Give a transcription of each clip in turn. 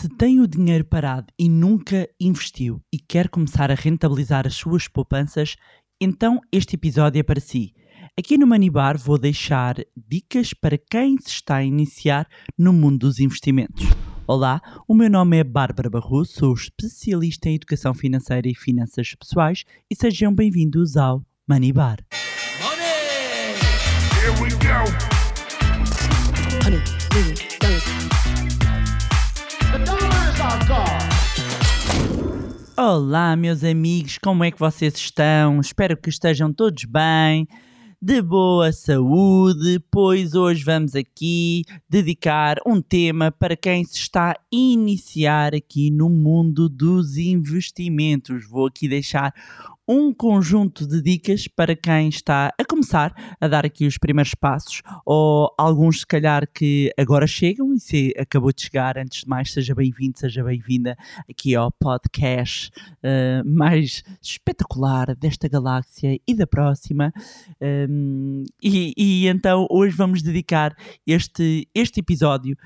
Se tem o dinheiro parado e nunca investiu e quer começar a rentabilizar as suas poupanças, então este episódio é para si. Aqui no Manibar vou deixar dicas para quem se está a iniciar no mundo dos investimentos. Olá, o meu nome é Bárbara Barroso, sou especialista em educação financeira e finanças pessoais e sejam bem-vindos ao Manibar. Money! Here we go! Honey, Olá, meus amigos, como é que vocês estão? Espero que estejam todos bem, de boa saúde, pois hoje vamos aqui dedicar um tema para quem se está a iniciar aqui no mundo dos investimentos. Vou aqui deixar um conjunto de dicas para quem está a começar a dar aqui os primeiros passos, ou alguns, se calhar, que agora chegam e se acabou de chegar. Antes de mais, seja bem-vindo, seja bem-vinda aqui ao podcast uh, mais espetacular desta galáxia e da próxima. Um, e, e, então, hoje vamos dedicar este, este episódio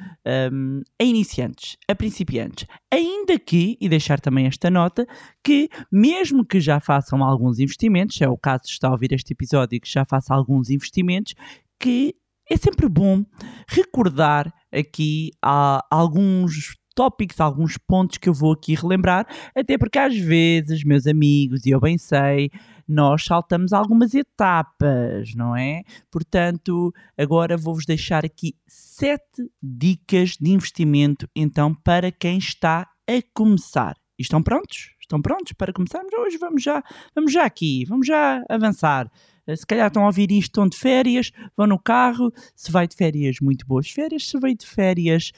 um, a iniciantes, a principiantes. Ainda que, e deixar também esta nota, que mesmo que já façam alguns investimentos, é o caso de estar a ouvir este episódio que já faça alguns investimentos, que é sempre bom recordar aqui há alguns tópicos, alguns pontos que eu vou aqui relembrar, até porque às vezes, meus amigos, e eu bem sei, nós saltamos algumas etapas, não é? Portanto, agora vou-vos deixar aqui sete dicas de investimento, então, para quem está a começar. Estão prontos? Estão prontos para começarmos? Hoje vamos já, vamos já aqui, vamos já avançar. Eh, Se calhar estão a ouvir isto, estão de férias, vão no carro. Se vai de férias, muito boas férias. Se vai de férias,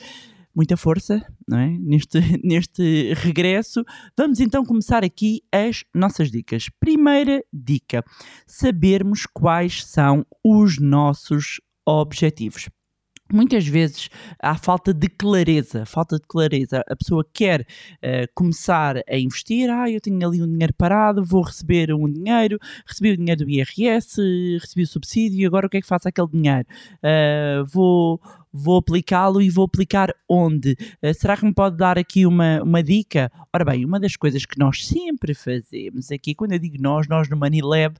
muita força não é? neste, neste regresso. Vamos então começar aqui as nossas dicas. Primeira dica: sabermos quais são os nossos objetivos muitas vezes há falta de clareza, falta de clareza. A pessoa quer uh, começar a investir, ah, eu tenho ali um dinheiro parado, vou receber um dinheiro, recebi o dinheiro do IRS, recebi o subsídio, agora o que é que faço aquele dinheiro? Uh, vou vou aplicá-lo e vou aplicar onde? Uh, será que me pode dar aqui uma, uma dica? Ora bem, uma das coisas que nós sempre fazemos aqui, quando eu digo nós, nós no Manilab,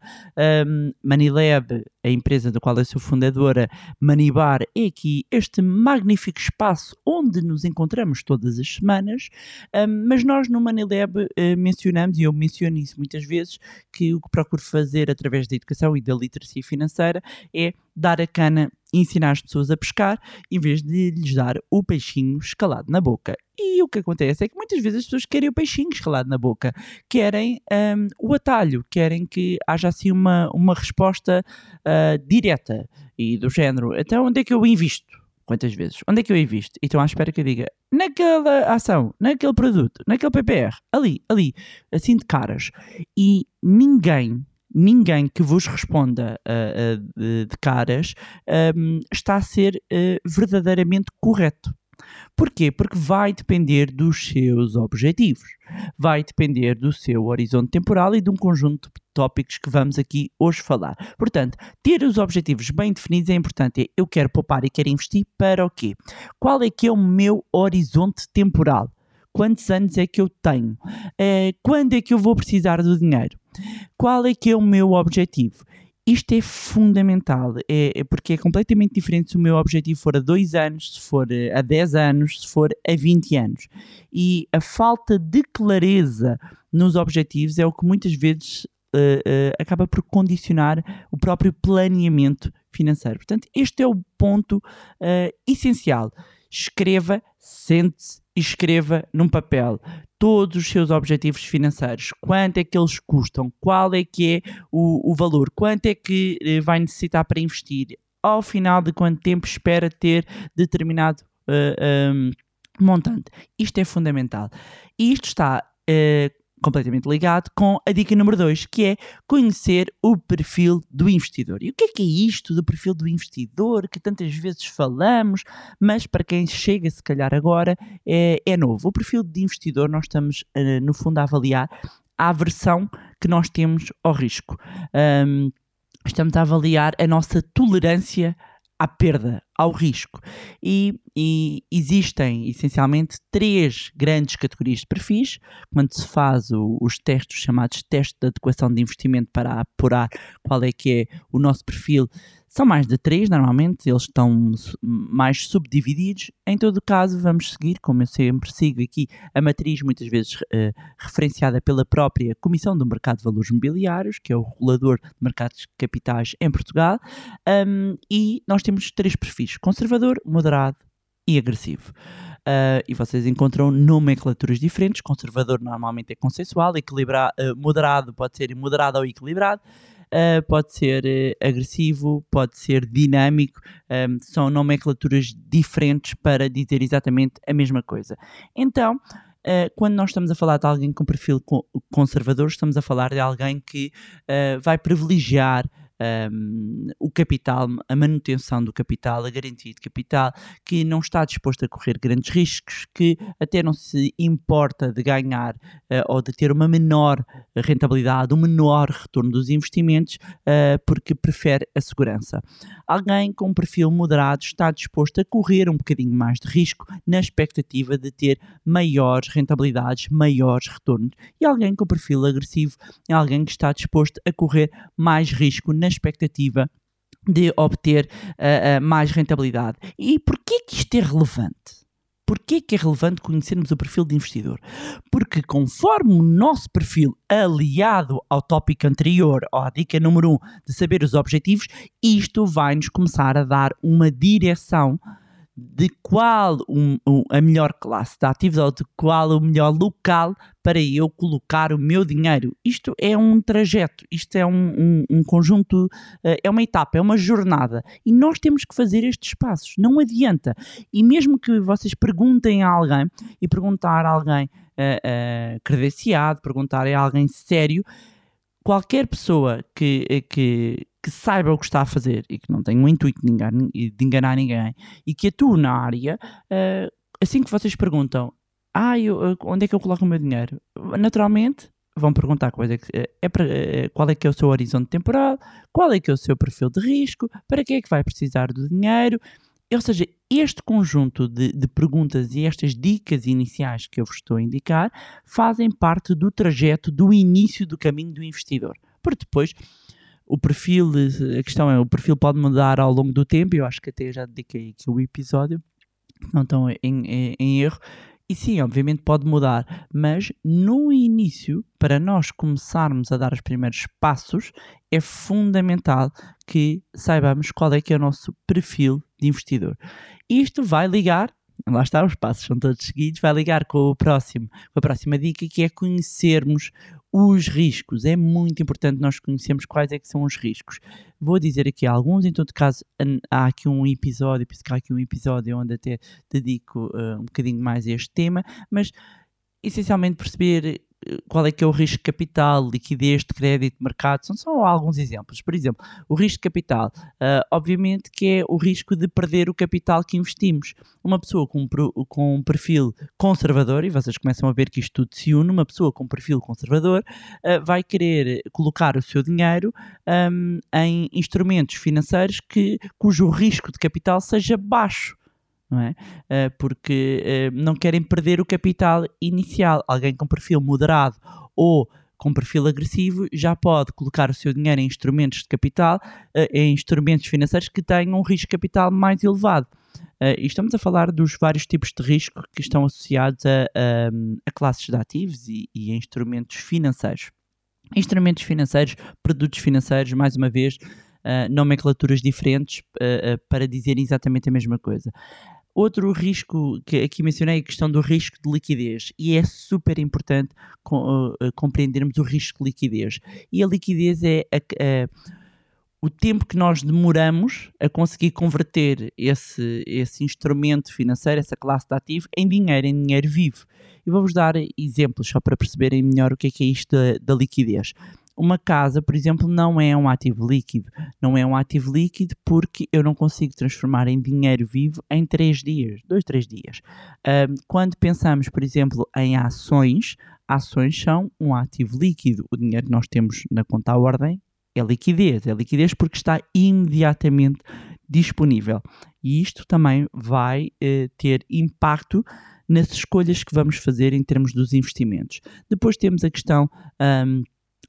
um, Manilab, a empresa da qual eu sou fundadora, Manibar, é aqui este magnífico espaço onde nos encontramos todas as semanas, um, mas nós no Manilab uh, mencionamos, e eu menciono isso muitas vezes, que o que procuro fazer através da educação e da literacia financeira é dar a cana ensinar as pessoas a pescar em vez de lhes dar o peixinho escalado na boca. E o que acontece é que muitas vezes as pessoas querem o peixinho escalado na boca, querem um, o atalho, querem que haja assim uma, uma resposta uh, direta e do género. Então, onde é que eu invisto? Quantas vezes? Onde é que eu invisto? E estão à espera que eu diga naquela ação, naquele produto, naquele PPR, ali, ali, assim de caras. E ninguém ninguém que vos responda uh, uh, de, de, caras um, está a ser uh, verdadeiramente correto. Porquê? Porque vai depender dos seus objetivos, vai depender do seu horizonte temporal e de um conjunto de tópicos que vamos aqui hoje falar. Portanto, ter os objetivos bem definidos é importante. Eu quero poupar e quero investir para o quê? Qual é que é o meu horizonte temporal? Quantos anos é que eu tenho? quando é que eu vou precisar do dinheiro? Qual é que é o meu objetivo? Isto é fundamental, é, é, porque é completamente diferente se o meu objetivo for a 2 anos, se for a 10 anos, se for a 20 anos. E a falta de clareza nos objetivos é o que muitas vezes uh, uh, acaba por condicionar o próprio planeamento financeiro. Portanto, este é o ponto uh, essencial. Escreva, sente-se e escreva num papel todos os seus objetivos financeiros, quanto é que eles custam, qual é que é o, o valor, quanto é que eh, vai necessitar para investir, ao final de quanto tempo espera ter determinado uh, um, montante. Isto é fundamental. Isto está uh, completamente ligado com a dica número 2, que é conhecer o perfil do investidor. E o que é que é isto do perfil do investidor que tantas vezes falamos, mas para quem chega se calhar agora é, é novo. O perfil de investidor nós estamos uh, no fundo a avaliar a aversão que nós temos ao risco. Um, estamos a avaliar a nossa tolerância à perda, ao risco. E, e existem essencialmente três grandes categorias de perfis. Quando se faz o- os testes chamados testes de adequação de investimento para apurar qual é que é o nosso perfil, são mais de três, normalmente, eles estão mais subdivididos. Em todo caso, vamos seguir, como eu sempre sigo aqui, a matriz, muitas vezes eh, referenciada pela própria Comissão do Mercado de Valores Mobiliários, que é o regulador de mercados de capitais em Portugal, Um, e nós temos três perfis: conservador, moderado e agressivo. Uh, e vocês encontram nomenclaturas diferentes. Conservador normalmente é consensual, equilibra, uh, moderado pode ser moderado ou equilibrado, uh, pode ser agressivo, pode ser dinâmico. Um, são nomenclaturas diferentes para dizer exatamente a mesma coisa. Então. Quando nós estamos a falar de alguém com perfil co- conservador, estamos a falar de alguém que vai privilegiar um, o capital, a manutenção do capital, a garantia de capital, que não está disposto a correr grandes riscos, que até não se importa de ganhar uh, ou de ter uma menor rentabilidade, um menor retorno dos investimentos, uh, porque prefere a segurança. Alguém com um perfil moderado está disposto a correr um bocadinho mais de risco na expectativa de ter maiores rentabilidades, maiores retornos. E alguém com perfil agressivo é alguém que está disposto a correr mais risco na expectativa de obter uh, uh, mais rentabilidade. E porquê que isto é relevante? Porquê que é relevante conhecermos o perfil de investidor? Porque conforme o nosso perfil aliado ao tópico anterior, ou à dica número 1 um, de saber os objetivos, isto vai-nos começar a dar uma direção de qual um, um, a melhor classe de ativos ou de qual o melhor local para eu colocar o meu dinheiro. Isto é um trajeto, isto é um, um conjunto, uh, é uma etapa, é uma jornada e nós temos que fazer estes passos, não adianta. E mesmo que vocês perguntem a alguém e perguntar a alguém uh, uh, credenciado, perguntar a alguém sério, qualquer pessoa que, que, que saiba o que está a fazer e que não tenha o intuito de enganar, de enganar ninguém e que atua na área, uh, assim que vocês perguntam ah, eu, onde é que eu coloco o meu dinheiro? Naturalmente vão perguntar qual é, que, é qual é que é o seu horizonte temporal, qual é que é o seu perfil de risco, para que é que vai precisar do dinheiro. Ou seja, este conjunto de, de, perguntas e estas dicas iniciais que eu vos estou a indicar fazem parte do trajeto do início do caminho do investidor. Porque depois o perfil, a questão é, o perfil pode mudar ao longo do tempo, eu acho que até já dediquei aqui o episódio, não estão em, em, em erro. E sim, obviamente pode mudar, mas no início, para nós começarmos a dar os primeiros passos, é fundamental que saibamos qual é que é o nosso perfil de investidor. Isto vai ligar, lá está, os passos são todos seguidos, vai ligar com o próximo, com a próxima dica, que é conhecermos os riscos. É muito importante nós conhecermos quais é que são os riscos. Vou dizer aqui alguns, em todo caso, há aqui um episódio, penso que há aqui um episódio onde até dedico uh, um bocadinho mais a este tema, mas essencialmente perceber qual é que é o risco capital, liquidez de crédito, mercado, são só alguns exemplos. Por exemplo, o risco de capital, uh, obviamente que é o risco de perder o capital que investimos. Uma pessoa com, com um perfil conservador, e vocês começam a ver que isto tudo se une, uma pessoa com um perfil conservador uh, vai querer colocar o seu dinheiro um, em instrumentos financeiros que, cujo risco de capital seja baixo não é? Uh, porque uh, não querem perder o capital inicial. Alguém com perfil moderado ou com perfil agressivo já pode colocar o seu dinheiro em instrumentos de capital, uh, em instrumentos financeiros que tenham um risco de capital mais elevado. e estamos a falar dos vários tipos de risco que estão associados a, a, a classes de ativos e, e a instrumentos financeiros. Instrumentos financeiros, produtos financeiros, mais uma vez, Uh, nomenclaturas diferentes uh, uh, para dizer exatamente a mesma coisa. Outro risco que aqui mencionei é a questão do risco de liquidez e é super importante com, compreendermos o risco de liquidez. E a liquidez é a, a, o tempo que nós demoramos a conseguir converter esse, esse instrumento financeiro, essa classe de ativo, em dinheiro, em dinheiro vivo. E vou-vos dar exemplos só para perceberem melhor o que é, que é isto da, da liquidez uma casa, por exemplo, não é um ativo líquido. Não é um ativo líquido porque eu não consigo transformar em dinheiro vivo em 3 dias, 2, 3 dias. Um, quando pensamos, por exemplo, em ações, ações são um ativo líquido. O dinheiro que nós temos na conta à ordem é liquidez. É liquidez porque está imediatamente disponível. E isto também vai eh, ter impacto nas escolhas que vamos fazer em termos dos investimentos. Depois temos a questão ahm,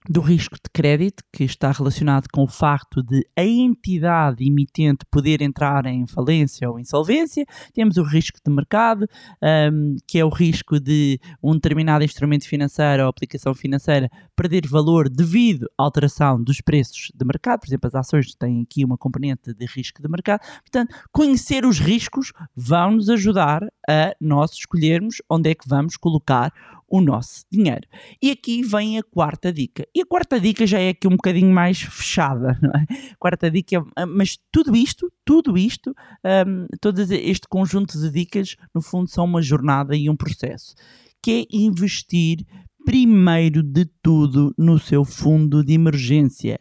do risco de crédito, que está relacionado com o facto de a entidade emitente poder entrar em falência ou insolvência. Temos o risco de mercado, ahm, que é o risco de um determinado instrumento financeiro ou aplicação financeira perder valor devido à alteração dos preços de mercado. Por exemplo, as ações têm aqui uma componente de risco de mercado. Portanto, conhecer os riscos vão nos ajudar a nós escolhermos onde é que vamos colocar o nosso dinheiro. E aqui vem a quarta dica. E a quarta dica já é aqui um bocadinho mais fechada, não é? Quarta dica, é- mas tudo isto, tudo isto, hum, todo este conjunto de dicas, no fundo, são uma jornada e um processo, que é investir primeiro de tudo no seu fundo de emergência.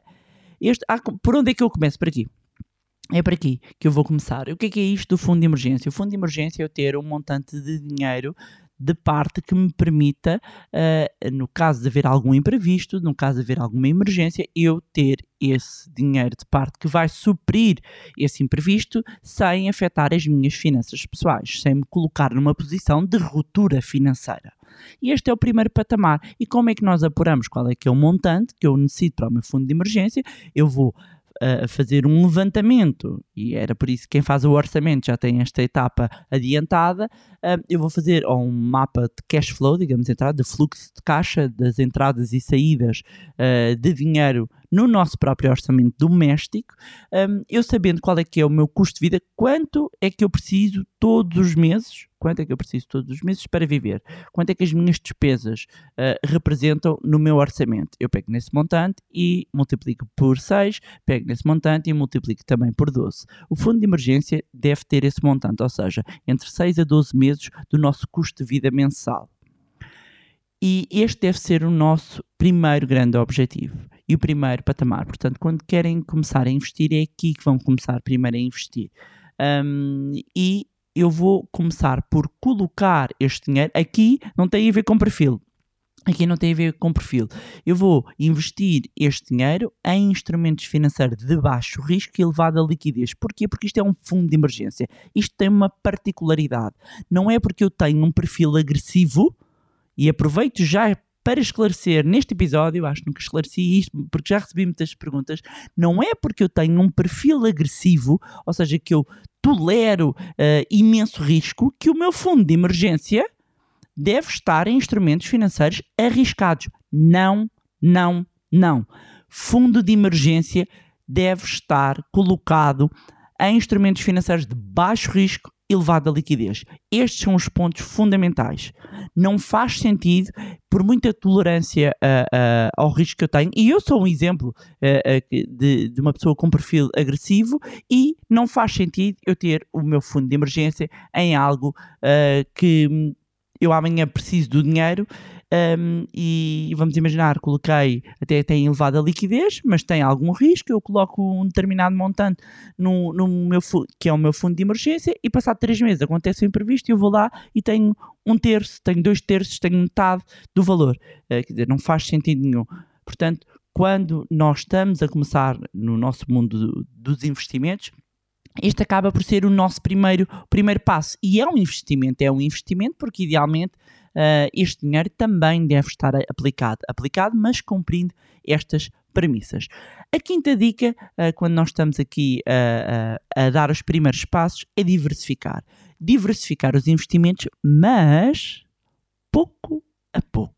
Este, há- por onde é que eu começo? Por aqui. É por aqui que eu vou começar. O que é que é isto do fundo de emergência? O fundo de emergência é eu ter um montante de dinheiro de parte que me permita, eh, no caso de haver algum imprevisto, no caso de haver alguma emergência, eu ter esse dinheiro de parte que vai suprir esse imprevisto sem afetar as minhas finanças pessoais, sem me colocar numa posição de ruptura financeira. E este é o primeiro patamar. E como é que nós apuramos qual é que é o montante que eu necessito para o meu fundo de emergência? Eu vou a fazer um levantamento, e era por isso que quem faz o orçamento já tem esta etapa adiantada. ah, eu vou fazer um mapa de cash flow, digamos, entrada, de fluxo de caixa, das entradas e saídas ah, de dinheiro no nosso próprio orçamento doméstico, um, eu sabendo qual é que é o meu custo de vida, quanto é que eu preciso todos os meses, quanto é que eu preciso todos os meses para viver, quanto é que as minhas despesas ah, representam no meu orçamento. Eu pego nesse montante e multiplico por 6, pego nesse montante e multiplico também por 12. O fundo de emergência deve ter esse montante, ou seja, entre 6 a 12 meses do nosso custo de vida mensal. E este deve ser o nosso primeiro grande objetivo e o primeiro patamar. Portanto, quando querem começar a investir, é aqui que vão começar primeiro a investir. Um, e eu vou começar por colocar este dinheiro. Aqui não tem a ver com perfil. Aqui não tem a ver com perfil. Eu vou investir este dinheiro em instrumentos financeiros de baixo risco e elevada liquidez. Porquê? Porque isto é um fundo de emergência. Isto tem uma particularidade. Não é porque eu tenho um perfil agressivo, e aproveito já para esclarecer neste episódio, acho que nunca esclareci isto, porque já recebi muitas perguntas, não é porque eu tenho um perfil agressivo, ou seja, que eu tolero eh, imenso risco, que o meu fundo de emergência deve estar em instrumentos financeiros arriscados. Não, não, não. Fundo de emergência deve estar colocado em instrumentos financeiros de baixo risco elevada liquidez. Estes são os pontos fundamentais. Não faz sentido, por muita tolerância ah, ah, ao risco que eu tenho, e eu sou um exemplo que- de, de uma pessoa com perfil agressivo, e não faz sentido eu ter o meu fundo de emergência em algo que eu amanhã preciso do dinheiro um, e vamos imaginar, coloquei até tem elevada liquidez, mas tem algum risco, eu coloco um determinado montante no, no meu que é o meu fundo de emergência e passado três meses acontece o imprevisto e eu vou lá e tenho um terço, tenho dois terços, tenho metade do valor. Eh, quer dizer, não faz sentido nenhum. Portanto, quando nós estamos a começar no nosso mundo do- dos investimentos, este acaba por ser o nosso primeiro, primeiro passo. E é um investimento, é um investimento porque idealmente ah, este dinheiro também deve estar aplicado, aplicado, mas cumprindo estas premissas. A quinta dica, ah, quando nós estamos aqui ah, a dar os primeiros passos, é diversificar. Diversificar os investimentos, mas pouco a pouco.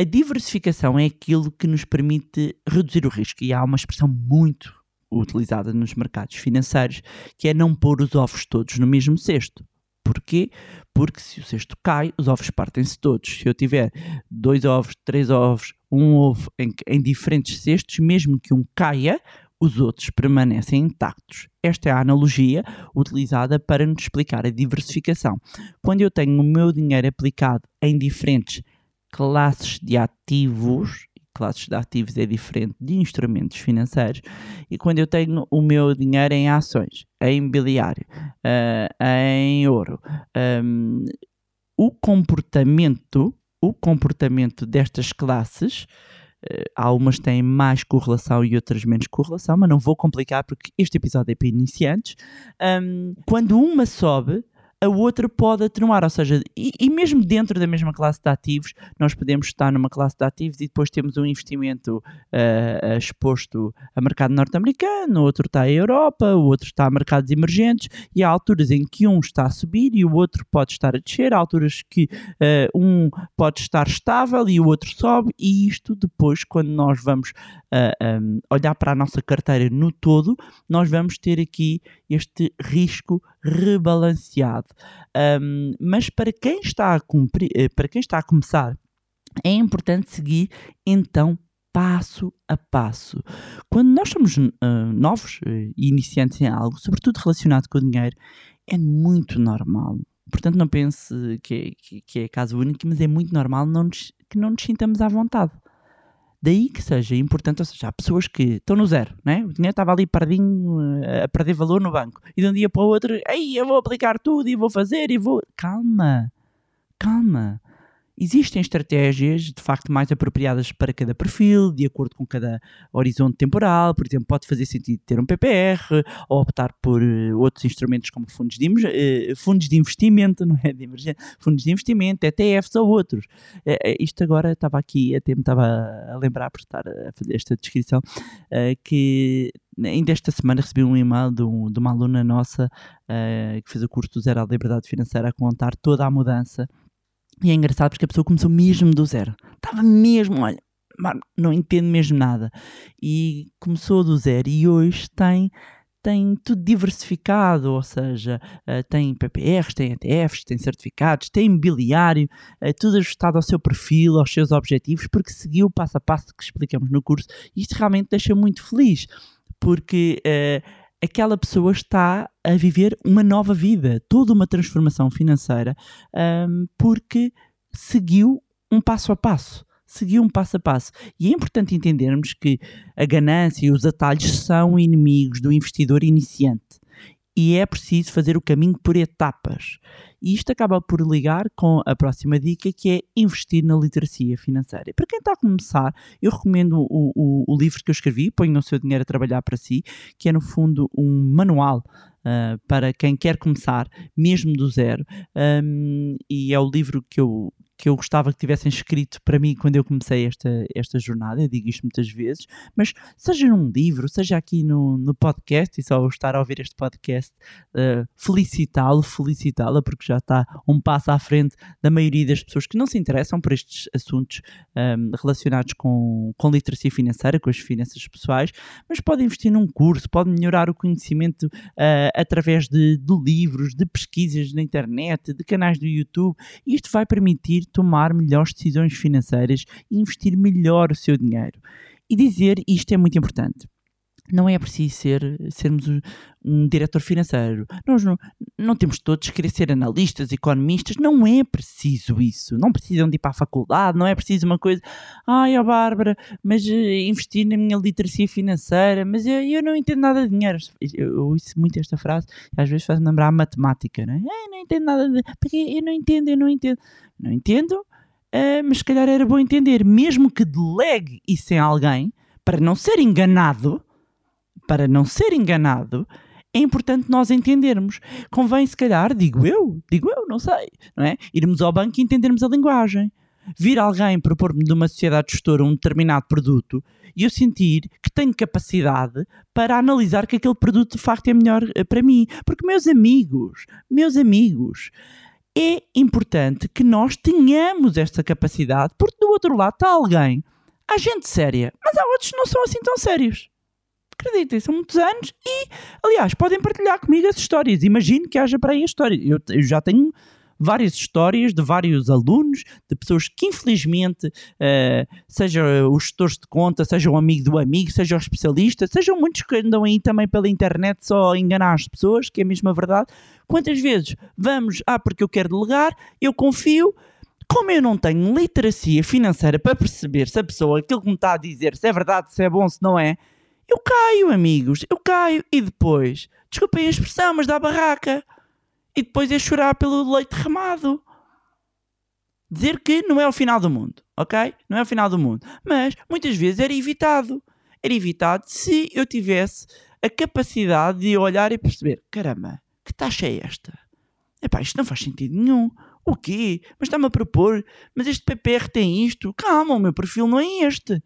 A diversificação é aquilo que nos permite reduzir o risco. E há uma expressão muito utilizada nos mercados financeiros que é não pôr os ovos todos no mesmo cesto. Porquê? Porque se o cesto cai, os ovos partem-se todos. Se eu tiver dois ovos, três ovos, um ovo em, em diferentes cestos, mesmo que um caia, os outros permanecem intactos. Esta é a analogia utilizada para nos explicar a diversificação. Quando eu tenho o meu dinheiro aplicado em diferentes classes de ativos, classes de ativos é diferente de instrumentos financeiros, e quando eu tenho o meu dinheiro em ações, em imobiliário, ah, em ouro, hum, o comportamento, o comportamento destas classes eh, há umas que têm mais correlação e outras menos correlação, mas não vou complicar porque este episódio é para iniciantes. Ahm, quando uma sobe, a outra pode atenuar, ou seja, e, e mesmo dentro da mesma classe de ativos, nós podemos estar numa classe de ativos e depois temos um investimento ah, exposto a mercado norte-americano, outro está à Europa, o outro está a mercados emergentes, e há alturas em que um está a subir e o outro pode estar a descer, há alturas que ah, um pode estar estável e o outro sobe, e isto depois, quando nós vamos ah, ah, olhar para a nossa carteira no todo, nós vamos ter aqui este risco rebalanceado. Um, mas para quem está a cumprir, eh, para quem está a começar, é importante seguir então passo a passo. Quando nós somos ah, novos e iniciantes em algo, sobretudo relacionado com o dinheiro, é muito normal. Portanto, não pense que é, que é caso único, mas é muito normal não nos- que não nos sintamos à vontade. Daí que seja importante, ou seja, há pessoas que estão no zero, né? o dinheiro estava ali perdinho, eh, a perder valor no banco, e de um dia para o outro, ei, eu vou aplicar tudo e vou fazer e vou. Calma, calma. Existem estratégias de facto mais apropriadas para cada perfil, de acordo com cada horizonte temporal. Por exemplo, pode fazer sentido ter um PPR ou optar por eh, outros instrumentos como fundos de, eh, fundos de investimento, não é de emergência, fundos de investimento, ETFs ou outros. Eh, isto agora estava aqui, até me estava a lembrar por estar a fazer esta descrição, que ainda esta semana recebi um e-mail de, um- de uma aluna nossa que fez o curso do Zero à Liberdade Financeira a contar toda a mudança. E é engraçado porque a pessoa começou mesmo do zero. Estava mesmo, olha, não entendo mesmo nada. E começou do zero e hoje tem tem tudo diversificado, ou seja, eh, tem PPRs, tem ETFs, tem certificados, tem imobiliário, eh, tudo ajustado ao seu perfil, aos seus objetivos, porque seguiu o passo a passo que explicamos no curso. Isto realmente deixa muito feliz, porque eh, aquela pessoa está a viver uma nova vida, toda uma transformação financeira, ahm, porque seguiu um passo a passo. Seguiu um passo a passo. E é importante entendermos que a ganância e os atalhos são inimigos do investidor iniciante. E é preciso fazer o caminho por etapas. E isto acaba por ligar com a próxima dica, que é investir na literacia financeira. Para quem está a começar, eu recomendo o, o- o livro que eu escrevi, Ponha o seu dinheiro a trabalhar para si, que é no fundo um manual ah, para quem quer começar, mesmo do zero. Um, e é o livro que eu, que eu gostava que tivessem escrito para mim quando eu comecei esta, esta jornada. Eu digo isto muitas vezes, mas seja num livro, seja aqui no, no podcast, e só estar a ouvir este podcast, uh, felicitá-lo, felicitá-la, porque já está um passo à frente da maioria das pessoas que não se interessam por estes assuntos um, relacionados com, com literacia financeira, com as finanças pessoais, mas pode investir num curso, pode melhorar o conhecimento uh, através de, de livros, de pesquisas na internet, de canais do YouTube. E isto vai permitir tomar melhores decisões financeiras e investir melhor o seu dinheiro. E dizer, isto é muito importante, não é preciso ser, sermos um, um diretor financeiro. Nós não, não temos todos que querer ser analistas, economistas. Não é preciso isso. Não precisam de ir para a faculdade. Não é preciso uma coisa. Ai, ó Bárbara, mas eh, investir na minha literacia financeira. Mas eu, eu não entendo nada de dinheiro. Eu, eu ouço muito esta frase e às vezes faz-me lembrar a matemática. Não é? Ai, não entendo nada de. Porque eu não entendo, eu não entendo. Não entendo, eh, mas se calhar era bom entender. Mesmo que delegue isso em alguém, para não ser enganado para não ser enganado, é importante nós entendermos. Convém, se calhar, digo eu, digo eu, não sei, não é? Irmos ao banco e entendermos a linguagem. Vir alguém propor-me de uma sociedade gestora um determinado produto e eu sentir que tenho capacidade para analisar que aquele produto de facto é melhor eh, para mim. Porque, meus amigos, meus amigos, é importante que nós tenhamos esta capacidade, porque do outro lado está alguém, há gente séria, mas há outros que não são assim tão sérios acreditem, são muitos anos e, aliás, podem partilhar comigo as histórias. Imagino que haja para aí a história. Eu, eu já tenho várias histórias de vários alunos, de pessoas que infelizmente, uh, seja os gestores de conta, seja o amigo do amigo, seja o especialista, sejam muitos que andam aí também pela internet só a enganar as pessoas, que é a verdade. Quantas vezes vamos, ah, porque eu quero delegar, eu confio, como eu não tenho literacia financeira para perceber se a pessoa, aquilo que me está a dizer, se é verdade, se é bom, se não é, eu caio, amigos, eu caio. E depois, desculpem a expressão, mas dá barraca. E depois é chorar pelo leite derramado. Dizer que não é o final do mundo, ok? Não é o final do mundo. Mas muitas vezes era evitado. Era evitado se eu tivesse a capacidade de olhar e perceber: caramba, que taxa é esta? Epá, isto não faz sentido nenhum. O quê? Mas está-me a propor, mas este PPR tem isto. Calma, o meu perfil não é este.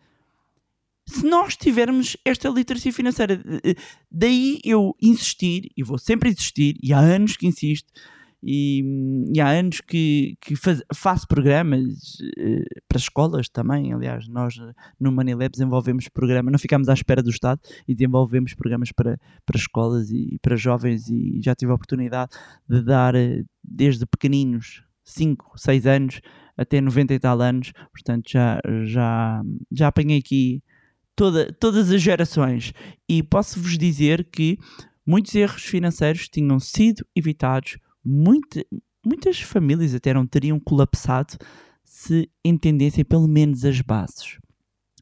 Se nós tivermos esta literacia financeira, eh, daí eu insistir, e vou sempre insistir, e há anos que insisto, e, e há anos que, que faz, faço programas eh, para escolas também. Aliás, nós eh, no Manilab desenvolvemos programas, não ficamos à espera do Estado e desenvolvemos programas para, para escolas e para jovens. E já tive a oportunidade de dar eh, desde pequeninos, 5, 6 anos, até 90 e tal anos. Portanto, já, já, já apanhei aqui toda, todas as gerações e posso-vos dizer que muitos erros financeiros tinham sido evitados muita, muitas famílias até não teriam colapsado se entendessem pelo menos as bases.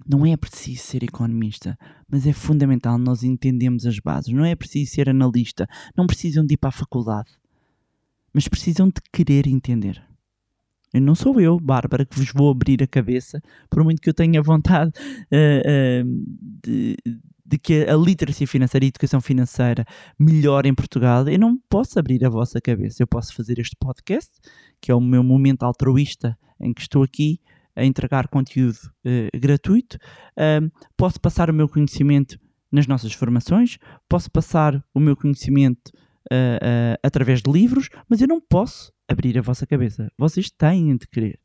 Não é preciso ser economista, mas é fundamental nós entendermos as bases. Não é preciso ser analista, não precisam de ir para a faculdade, mas precisam de querer entender. Eu não sou eu, Bárbara, que vos vou abrir a cabeça, por muito que eu tenha vontade uh, uh, de, de que a literacia financeira e a educação financeira melhore em Portugal, eu não posso abrir a vossa cabeça. Eu posso fazer este podcast, que é o meu momento altruísta em que estou aqui a entregar conteúdo uh, gratuito. Posso passar o meu conhecimento nas nossas formações, posso passar o meu conhecimento uh, através de livros, mas eu não posso abrir a vossa cabeça. Vocês têm de querer.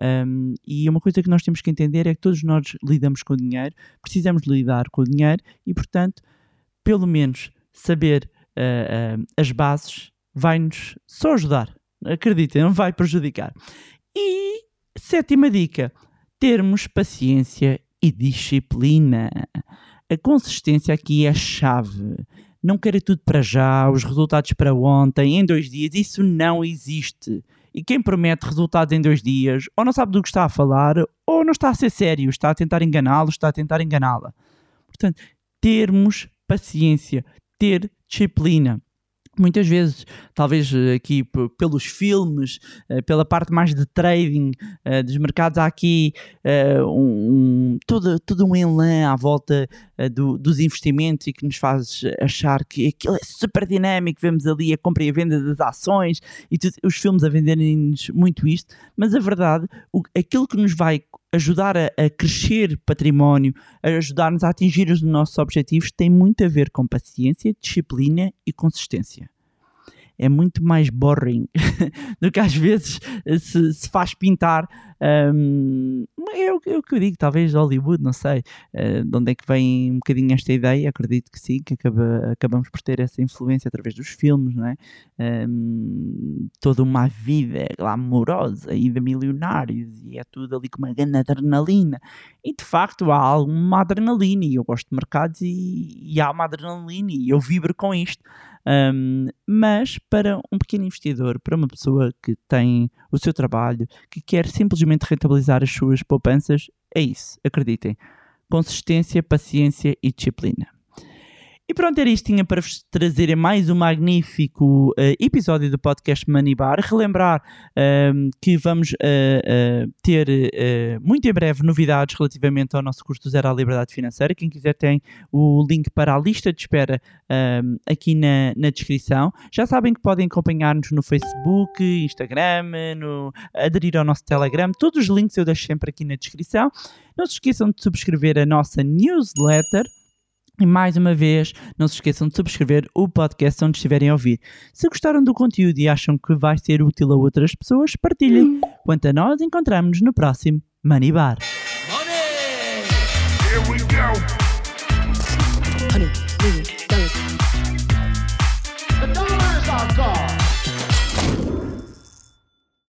Um, e uma coisa que nós temos que entender é que todos nós lidamos com o dinheiro, precisamos lidar com o dinheiro e, portanto, pelo menos saber uh, uh, as bases vai-nos só ajudar. Acreditem, não vai prejudicar. E sétima dica: termos paciência e disciplina. A consistência aqui é a chave. Não querer tudo para já, os resultados para ontem, em dois dias, isso não existe. E quem promete resultados em dois dias, ou não sabe do que está a falar, ou não está a ser sério, está a tentar enganá-lo, está a tentar enganá-la. Portanto, termos paciência, ter disciplina muitas vezes, talvez eh, aqui pelos filmes, eh, pela parte mais de trading eh, dos mercados, há aqui um, um, todo, todo um elan à volta do, dos investimentos e que nos faz achar que aquilo é super dinâmico. Vemos ali a compra e a venda das ações e tudo, os filmes a venderem-nos muito isto, mas a verdade, o, aquilo que nos vai ajudar a, a, crescer património, a ajudar-nos a atingir os nossos objetivos, tem muito a ver com paciência, disciplina e consistência. É muito mais boring do que às vezes se, se faz pintar um, é, o, é, o, que eu digo, talvez Hollywood, não sei uh, de onde é que vem um bocadinho esta ideia. Acredito que sim, que acaba, acabamos por ter essa influência através dos filmes, não é? Um, toda uma vida glamourosa e de milionários, e é tudo ali com uma grande adrenalina. E de facto há alguma adrenalina, e eu gosto de mercados, e, e há uma adrenalina, e eu vibro com isto. Um, mas para um pequeno investidor, para uma pessoa que tem o seu trabalho, que quer simplesmente rentabilizar as suas poupanças, é isso, acreditem. Consistência, paciência e disciplina. E pronto, era isto tinha para vos trazer mais um magnífico uh, episódio do podcast Money Bar. Relembrar uh, que vamos uh, ter muito em breve novidades relativamente ao nosso curso Zero à Liberdade Financeira. Quem quiser tem o link para a lista de espera aqui na, na descrição. Já sabem que podem acompanhar-nos no Facebook, Instagram, no, aderir ao nosso Telegram. Todos os links eu deixo sempre aqui na descrição. Não se esqueçam de subscrever a nossa newsletter e mais uma vez, não se esqueçam de subscrever o podcast onde estiverem a ouvir. Se gostaram do conteúdo e acham que vai ser útil a outras pessoas, partilhem. Quanto a nós, encontramos-nos no próximo Money Bar. Money! Here we go. Honey,